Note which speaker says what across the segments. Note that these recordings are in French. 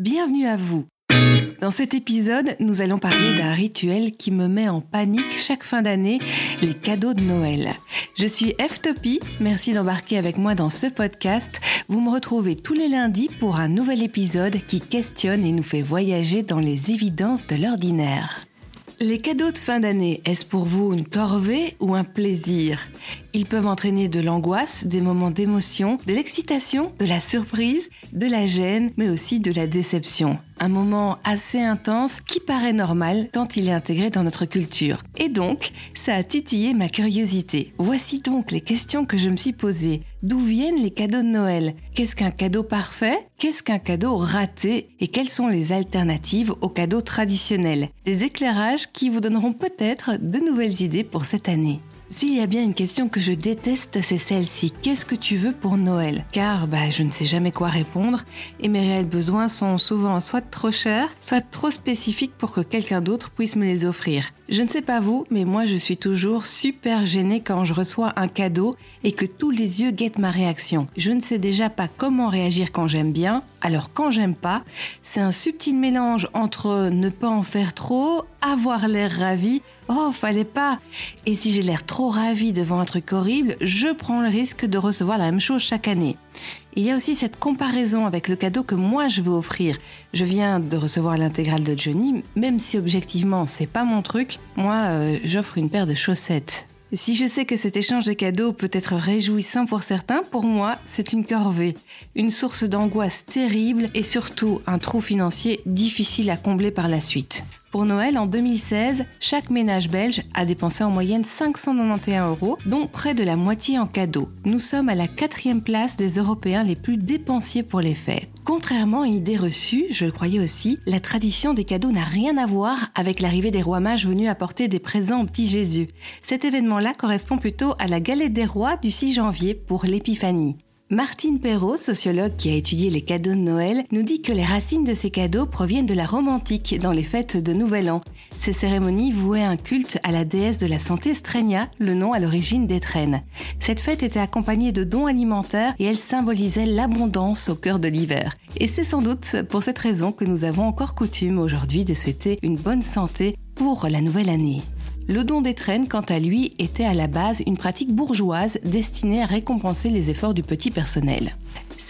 Speaker 1: bienvenue à vous. Dans cet épisode, nous allons parler d'un rituel qui me met en panique chaque fin d'année, les cadeaux de Noël. Je suis F-Topie, merci d'embarquer avec moi dans ce podcast. Vous me retrouvez tous les lundis pour un nouvel épisode qui questionne et nous fait voyager dans les évidences de l'ordinaire. Les cadeaux de fin d'année, est-ce pour vous une corvée ou un plaisir? Ils peuvent entraîner de l'angoisse, des moments d'émotion, de l'excitation, de la surprise, de la gêne, mais aussi de la déception un moment assez intense qui paraît normal tant il est intégré dans notre culture. Et donc, ça a titillé ma curiosité. Voici donc les questions que je me suis posées. D'où viennent les cadeaux de Noël? Qu'est-ce qu'un cadeau parfait? Qu'est-ce qu'un cadeau raté? Et quelles sont les alternatives aux cadeaux traditionnels? Des éclairages qui vous donneront peut-être de nouvelles idées pour cette année. S'il y a bien une question que je déteste, c'est celle-ci. Qu'est-ce que tu veux pour Noël? Car bah, je ne sais jamais quoi répondre et mes réels besoins sont souvent soit trop chers, soit trop spécifiques pour que quelqu'un d'autre puisse me les offrir. Je ne sais pas vous, mais moi je suis toujours super gênée quand je reçois un cadeau et que tous les yeux guettent ma réaction. Je ne sais déjà pas comment réagir quand j'aime bien, alors quand j'aime pas, c'est un subtil mélange entre ne pas en faire trop, avoir l'air ravi, oh fallait pas, et si j'ai l'air trop ravi devant un truc horrible, je prends le risque de recevoir la même chose chaque année. Il y a aussi cette comparaison avec le cadeau que moi je veux offrir. Je viens de recevoir l'intégrale de Johnny, même si objectivement c'est pas mon truc, moi euh, j'offre une paire de chaussettes. Si je sais que cet échange de cadeaux peut être réjouissant pour certains, pour moi, c'est une corvée, une source d'angoisse terrible et surtout un trou financier difficile à combler par la suite. Pour Noël, en 2016, chaque ménage belge a dépensé en moyenne 591 euros, dont près de la moitié en cadeaux. Nous sommes à la quatrième place des Européens les plus dépensiers pour les fêtes. Contrairement à une idée reçue, je le croyais aussi, la tradition des cadeaux n'a rien à voir avec l'arrivée des rois mages venus apporter des présents au petit Jésus. Cet événement-là correspond plutôt à la galette des rois du 6 janvier pour l'épiphanie. Martine Perrault, sociologue qui a étudié les cadeaux de Noël, nous dit que les racines de ces cadeaux proviennent de la romantique dans les fêtes de Nouvel An. Ces cérémonies vouaient un culte à la déesse de la santé Strenia, le nom à l'origine d'Étrennes. Cette fête était accompagnée de dons alimentaires et elle symbolisait l'abondance au cœur de l'hiver. Et c'est sans doute pour cette raison que nous avons encore coutume aujourd'hui de souhaiter une bonne santé pour la nouvelle année. Le don d'étrennes, quant à lui, était à la base une pratique bourgeoise destinée à récompenser les efforts du petit personnel.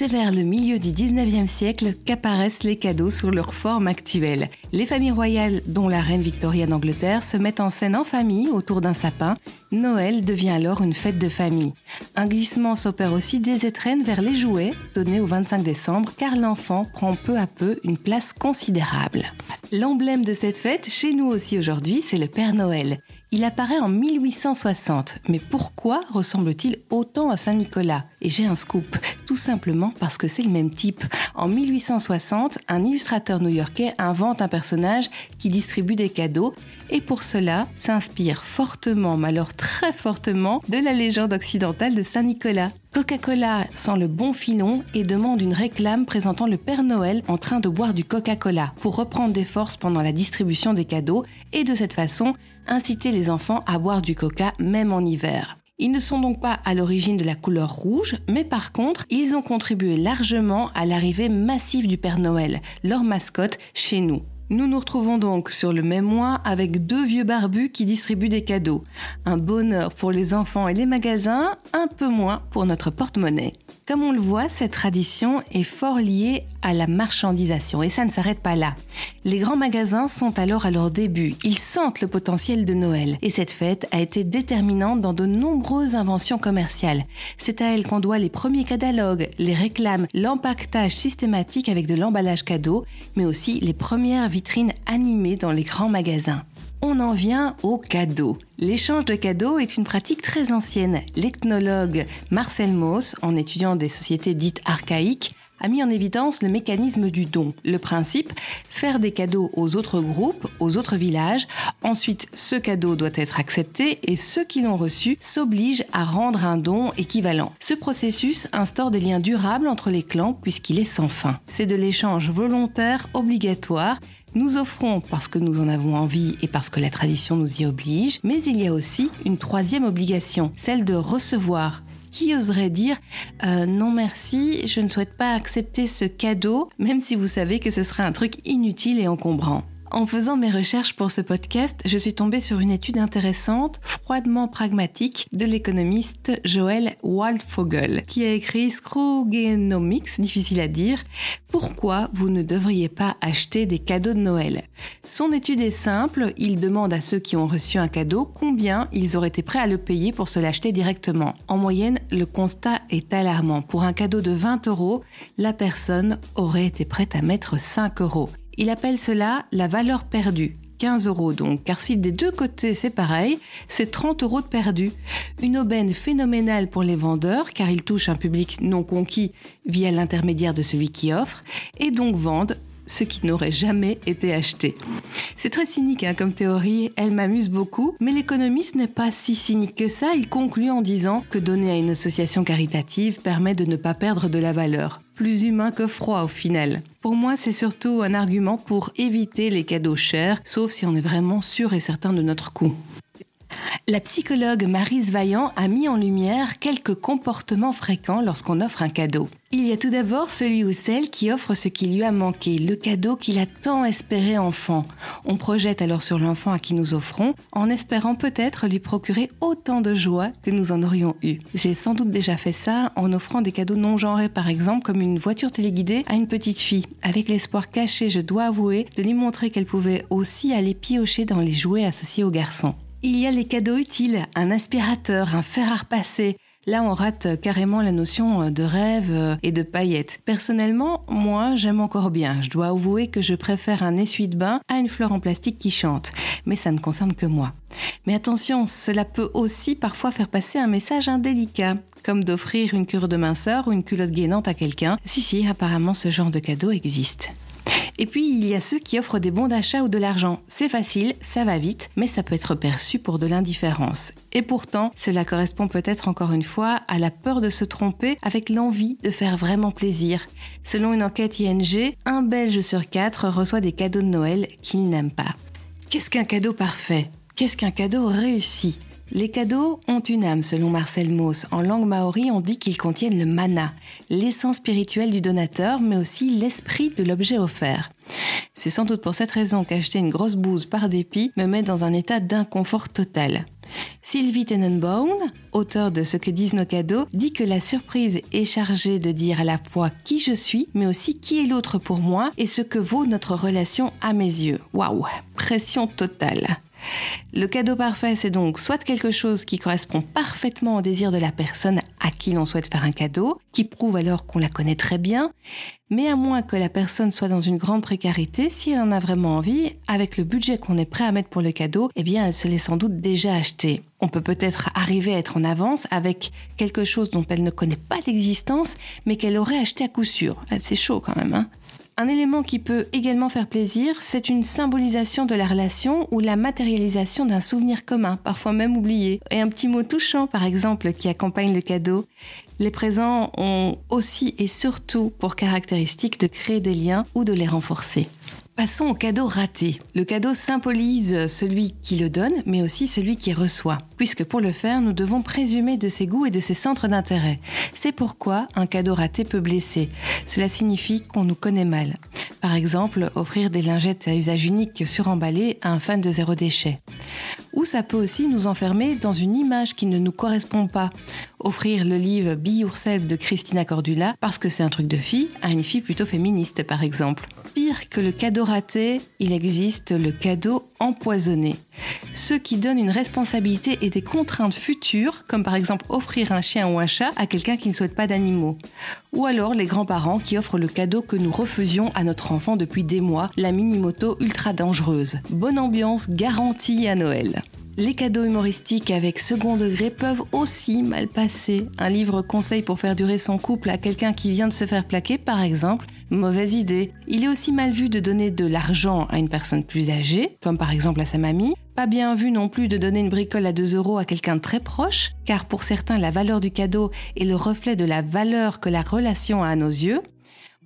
Speaker 1: C'est vers le milieu du 19e siècle qu'apparaissent les cadeaux sous leur forme actuelle. Les familles royales, dont la reine Victoria d'Angleterre, se mettent en scène en famille autour d'un sapin. Noël devient alors une fête de famille. Un glissement s'opère aussi des étrennes vers les jouets, donnés au 25 décembre, car l'enfant prend peu à peu une place considérable. L'emblème de cette fête, chez nous aussi aujourd'hui, c'est le Père Noël. Il apparaît en 1860, mais pourquoi ressemble-t-il autant à Saint-Nicolas? Et j'ai un scoop, tout simplement parce que c'est le même type. En 1860, un illustrateur new-yorkais invente un personnage qui distribue des cadeaux. Et pour cela s'inspire fortement, mais alors très fortement, de la légende occidentale de Saint-Nicolas. Coca-Cola sent le bon filon et demande une réclame présentant le Père Noël en train de boire du Coca-Cola. Pour reprendre des forces pendant la distribution des cadeaux. Et de cette façon inciter les enfants à boire du Coca même en hiver. Ils ne sont donc pas à l'origine de la couleur rouge, mais par contre, ils ont contribué largement à l'arrivée massive du Père Noël, leur mascotte, chez nous. Nous nous retrouvons donc sur le même mois avec deux vieux barbus qui distribuent des cadeaux. Un bonheur pour les enfants et les magasins, un peu moins pour notre porte-monnaie. Comme on le voit, cette tradition est fort liée à la marchandisation et ça ne s'arrête pas là. Les grands magasins sont alors à leur début, ils sentent le potentiel de Noël et cette fête a été déterminante dans de nombreuses inventions commerciales. C'est à elle qu'on doit les premiers catalogues, les réclames, l'empaquetage systématique avec de l'emballage cadeau, mais aussi les premières vitrines animées dans les grands magasins. On en vient aux cadeaux. L'échange de cadeaux est une pratique très ancienne. L'ethnologue Marcel Mauss, en étudiant des sociétés dites archaïques, a mis en évidence le mécanisme du don. Le principe, faire des cadeaux aux autres groupes, aux autres villages. Ensuite, ce cadeau doit être accepté et ceux qui l'ont reçu s'obligent à rendre un don équivalent. Ce processus instaure des liens durables entre les clans puisqu'il est sans fin. C'est de l'échange volontaire obligatoire nous offrons parce que nous en avons envie et parce que la tradition nous y oblige, mais il y a aussi une troisième obligation, celle de recevoir. Qui oserait dire euh, non merci, je ne souhaite pas accepter ce cadeau, même si vous savez que ce serait un truc inutile et encombrant en faisant mes recherches pour ce podcast, je suis tombée sur une étude intéressante, froidement pragmatique, de l'économiste Joël Waldfogel, qui a écrit Scroogenomics, difficile à dire, Pourquoi vous ne devriez pas acheter des cadeaux de Noël? Son étude est simple, il demande à ceux qui ont reçu un cadeau combien ils auraient été prêts à le payer pour se l'acheter directement. En moyenne, le constat est alarmant. Pour un cadeau de 20 euros, la personne aurait été prête à mettre 5 euros. Il appelle cela la valeur perdue. 15 euros donc, car si des deux côtés c'est pareil, c'est 30 euros de perdu. Une aubaine phénoménale pour les vendeurs, car ils touchent un public non conquis via l'intermédiaire de celui qui offre, et donc vendent ce qui n'aurait jamais été acheté. C'est très cynique hein, comme théorie, elle m'amuse beaucoup, mais l'économiste n'est pas si cynique que ça, il conclut en disant que donner à une association caritative permet de ne pas perdre de la valeur plus humain que froid au final. Pour moi, c'est surtout un argument pour éviter les cadeaux chers, sauf si on est vraiment sûr et certain de notre coût. La psychologue Marise Vaillant a mis en lumière quelques comportements fréquents lorsqu'on offre un cadeau. Il y a tout d'abord celui ou celle qui offre ce qui lui a manqué, le cadeau qu'il a tant espéré enfant. On projette alors sur l'enfant à qui nous offrons, en espérant peut-être lui procurer autant de joie que nous en aurions eu. J'ai sans doute déjà fait ça en offrant des cadeaux non genrés, par exemple comme une voiture téléguidée à une petite fille, avec l'espoir caché, je dois avouer, de lui montrer qu'elle pouvait aussi aller piocher dans les jouets associés aux garçons. Il y a les cadeaux utiles, un aspirateur, un fer à. Là, on rate carrément la notion de rêve et de paillettes. Personnellement, moi, j'aime encore bien. Je dois avouer que je préfère un essuie-de-bain à une fleur en plastique qui chante. Mais ça ne concerne que moi. Mais attention, cela peut aussi parfois faire passer un message indélicat, comme d'offrir une cure de minceur ou une culotte gainante à quelqu'un. Si, si, apparemment ce genre de cadeau existe. Et puis, il y a ceux qui offrent des bons d'achat ou de l'argent. C'est facile, ça va vite, mais ça peut être perçu pour de l'indifférence. Et pourtant, cela correspond peut-être encore une fois à la peur de se tromper avec l'envie de faire vraiment plaisir. Selon une enquête ING, un Belge sur quatre reçoit des cadeaux de Noël qu'il n'aime pas. Qu'est-ce qu'un cadeau parfait? Qu'est-ce qu'un cadeau réussi? Les cadeaux ont une âme, selon Marcel Mauss. En langue maori, on dit qu'ils contiennent le mana, l'essence spirituelle du donateur, mais aussi l'esprit de l'objet offert. C'est sans doute pour cette raison qu'acheter une grosse bouse par dépit me met dans un état d'inconfort total. Sylvie Tenenbaum, auteur de Ce que disent nos cadeaux, dit que la surprise est chargée de dire à la fois qui je suis, mais aussi qui est l'autre pour moi et ce que vaut notre relation à mes yeux. Waouh, pression totale. Le cadeau parfait, c'est donc soit quelque chose qui correspond parfaitement au désir de la personne à qui l'on souhaite faire un cadeau, qui prouve alors qu'on la connaît très bien, mais à moins que la personne soit dans une grande précarité, si elle en a vraiment envie, avec le budget qu'on est prêt à mettre pour le cadeau, eh bien elle se l'est sans doute déjà acheté. On peut peut-être arriver à être en avance avec quelque chose dont elle ne connaît pas l'existence, mais qu'elle aurait acheté à coup sûr. C'est chaud quand même, hein un élément qui peut également faire plaisir, c'est une symbolisation de la relation ou la matérialisation d'un souvenir commun, parfois même oublié, et un petit mot touchant par exemple qui accompagne le cadeau. Les présents ont aussi et surtout pour caractéristique de créer des liens ou de les renforcer. Passons au cadeau raté. Le cadeau symbolise celui qui le donne, mais aussi celui qui reçoit, puisque pour le faire, nous devons présumer de ses goûts et de ses centres d'intérêt. C'est pourquoi un cadeau raté peut blesser. Cela signifie qu'on nous connaît mal. Par exemple, offrir des lingettes à usage unique suremballées à un fan de zéro déchet. Ou ça peut aussi nous enfermer dans une image qui ne nous correspond pas. Offrir le livre Be de Christina Cordula parce que c'est un truc de fille à une fille plutôt féministe par exemple. Pire que le cadeau raté, il existe le cadeau empoisonné. Ceux qui donnent une responsabilité et des contraintes futures, comme par exemple offrir un chien ou un chat à quelqu'un qui ne souhaite pas d'animaux. Ou alors les grands-parents qui offrent le cadeau que nous refusions à notre enfant depuis des mois, la mini-moto ultra dangereuse. Bonne ambiance garantie à Noël. Les cadeaux humoristiques avec second degré peuvent aussi mal passer. Un livre conseil pour faire durer son couple à quelqu'un qui vient de se faire plaquer, par exemple, mauvaise idée. Il est aussi mal vu de donner de l'argent à une personne plus âgée, comme par exemple à sa mamie. Bien vu non plus de donner une bricole à 2 euros à quelqu'un de très proche, car pour certains la valeur du cadeau est le reflet de la valeur que la relation a à nos yeux.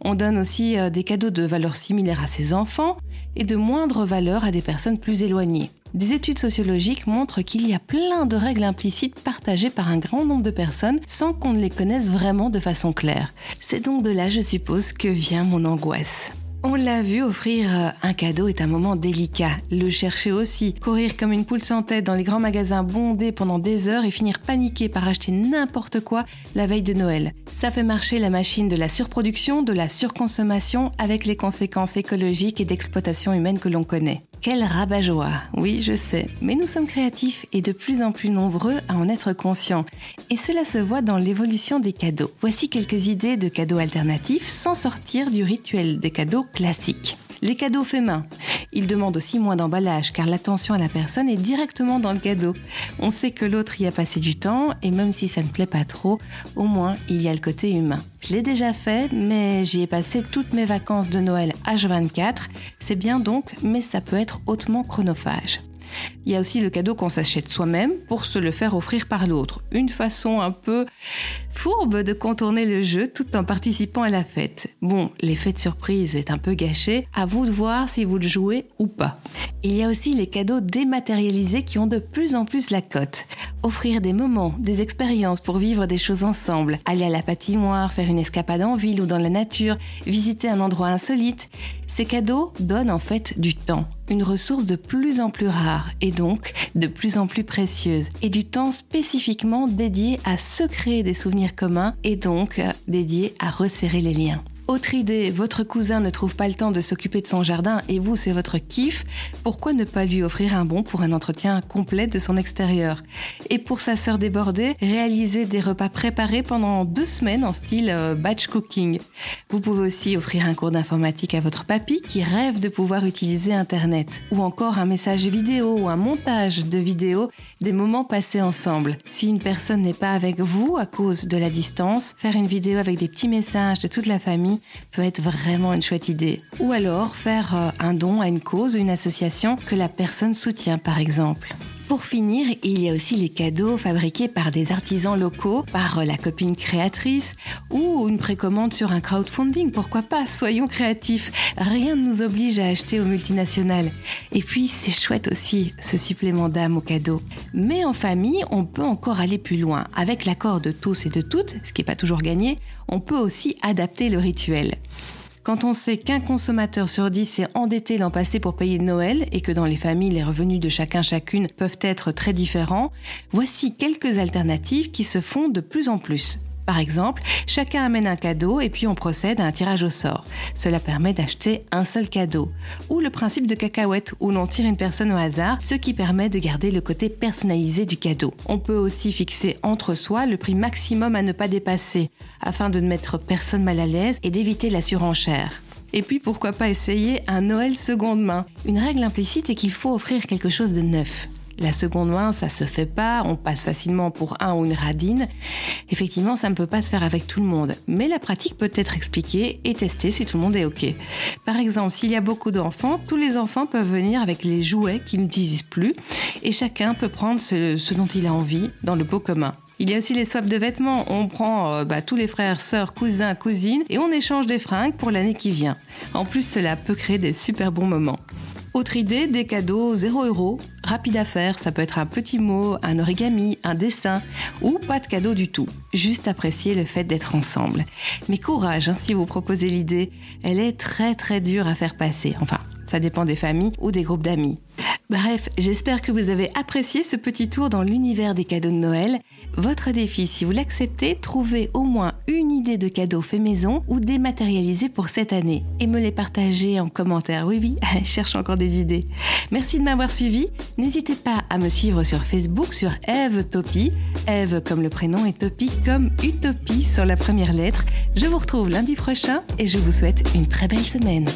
Speaker 1: On donne aussi euh, des cadeaux de valeur similaire à ses enfants et de moindre valeur à des personnes plus éloignées. Des études sociologiques montrent qu'il y a plein de règles implicites partagées par un grand nombre de personnes sans qu'on ne les connaisse vraiment de façon claire. C'est donc de là, je suppose, que vient mon angoisse. On l'a vu, offrir euh, un cadeau est un moment délicat. Le chercher aussi, courir comme une poule sans tête dans les grands magasins bondés pendant des heures et finir paniqué par acheter n'importe quoi la veille de Noël. Ça fait marcher la machine de la surproduction, de la surconsommation avec les conséquences écologiques et d'exploitation humaine que l'on connaît. Quel rabat-joie Oui, je sais, mais nous sommes créatifs et de plus en plus nombreux à en être conscients. Et cela se voit dans l'évolution des cadeaux. Voici quelques idées de cadeaux alternatifs sans sortir du rituel des cadeaux classiques. Les cadeaux faits main. Ils demandent aussi moins d'emballage car l'attention à la personne est directement dans le cadeau. On sait que l'autre y a passé du temps et même si ça ne plaît pas trop, au moins il y a le côté humain. Je l'ai déjà fait, mais j'y ai passé toutes mes vacances de Noël H24. C'est bien donc, mais ça peut être hautement chronophage. Il y a aussi le cadeau qu'on s'achète soi-même pour se le faire offrir par l'autre. Une façon un peu fourbe de contourner le jeu tout en participant à la fête. Bon, l'effet de surprise est un peu gâché, à vous de voir si vous le jouez ou pas. Il y a aussi les cadeaux dématérialisés qui ont de plus en plus la cote. Offrir des moments, des expériences pour vivre des choses ensemble, aller à la patinoire, faire une escapade en ville ou dans la nature, visiter un endroit insolite. Ces cadeaux donnent en fait du temps, une ressource de plus en plus rare et donc de plus en plus précieuse, et du temps spécifiquement dédié à se créer des souvenirs communs et donc dédié à resserrer les liens. Autre idée, votre cousin ne trouve pas le temps de s'occuper de son jardin et vous, c'est votre kiff. Pourquoi ne pas lui offrir un bon pour un entretien complet de son extérieur? Et pour sa sœur débordée, réaliser des repas préparés pendant deux semaines en style euh, batch cooking. Vous pouvez aussi offrir un cours d'informatique à votre papy qui rêve de pouvoir utiliser Internet. Ou encore un message vidéo ou un montage de vidéos des moments passés ensemble. Si une personne n'est pas avec vous à cause de la distance, faire une vidéo avec des petits messages de toute la famille peut être vraiment une chouette idée. Ou alors faire euh, un don à une cause ou une association que la personne soutient par exemple. Pour finir, il y a aussi les cadeaux fabriqués par des artisans locaux, par euh, la copine créatrice ou une précommande sur un crowdfunding. Pourquoi pas Soyons créatifs. Rien ne nous oblige à acheter aux multinationales. Et puis, c'est chouette aussi ce supplément d'âme au cadeau. Mais en famille, on peut encore aller plus loin. Avec l'accord de tous et de toutes, ce qui n'est pas toujours gagné, on peut aussi adapter le rituel. Quand on sait qu'un consommateur sur dix s'est endetté l'an passé pour payer Noël et que dans les familles les revenus de chacun chacune peuvent être très différents, voici quelques alternatives qui se font de plus en plus. Par exemple, chacun amène un cadeau et puis on procède à un tirage au sort. Cela permet d'acheter un seul cadeau. Ou le principe de cacahuète où l'on tire une personne au hasard, ce qui permet de garder le côté personnalisé du cadeau. On peut aussi fixer entre soi le prix maximum à ne pas dépasser, afin de ne mettre personne mal à l'aise et d'éviter la surenchère. Et puis pourquoi pas essayer un Noël seconde main Une règle implicite est qu'il faut offrir quelque chose de neuf. La seconde main, ça se fait pas, on passe facilement pour un ou une radine. Effectivement, ça ne peut pas se faire avec tout le monde, mais la pratique peut être expliquée et testée si tout le monde est OK. Par exemple, s'il y a beaucoup d'enfants, tous les enfants peuvent venir avec les jouets qu'ils n'utilisent plus et chacun peut prendre ce, dont il a envie dans le pot commun. Il y a aussi les swaps de vêtements. On prend euh, bah, tous les frères, sœurs, cousins, cousines et on échange des fringues pour l'année qui vient. En plus, cela peut créer des super bons moments. Autre idée, des cadeaux 0 euros, rapide à faire, ça peut être un petit mot, un origami, un dessin, ou pas de cadeau du tout, juste apprécier le fait d'être ensemble. Mais courage hein, si vous proposez l'idée, elle est très très dure à faire passer, enfin, ça dépend des familles ou des groupes d'amis. Bref, j'espère que vous avez apprécié ce petit tour dans l'univers des cadeaux de Noël. Votre défi, si vous l'acceptez, trouvez au moins une idée de cadeau fait maison ou dématérialisé pour cette année et me les partager en commentaire. Oui, oui, cherche encore des idées. Merci de m'avoir suivi. N'hésitez pas à me suivre sur Facebook sur Eve Topi. Eve comme le prénom et Topi comme Utopie sur la première lettre. Je vous retrouve lundi prochain et je vous souhaite une très belle semaine.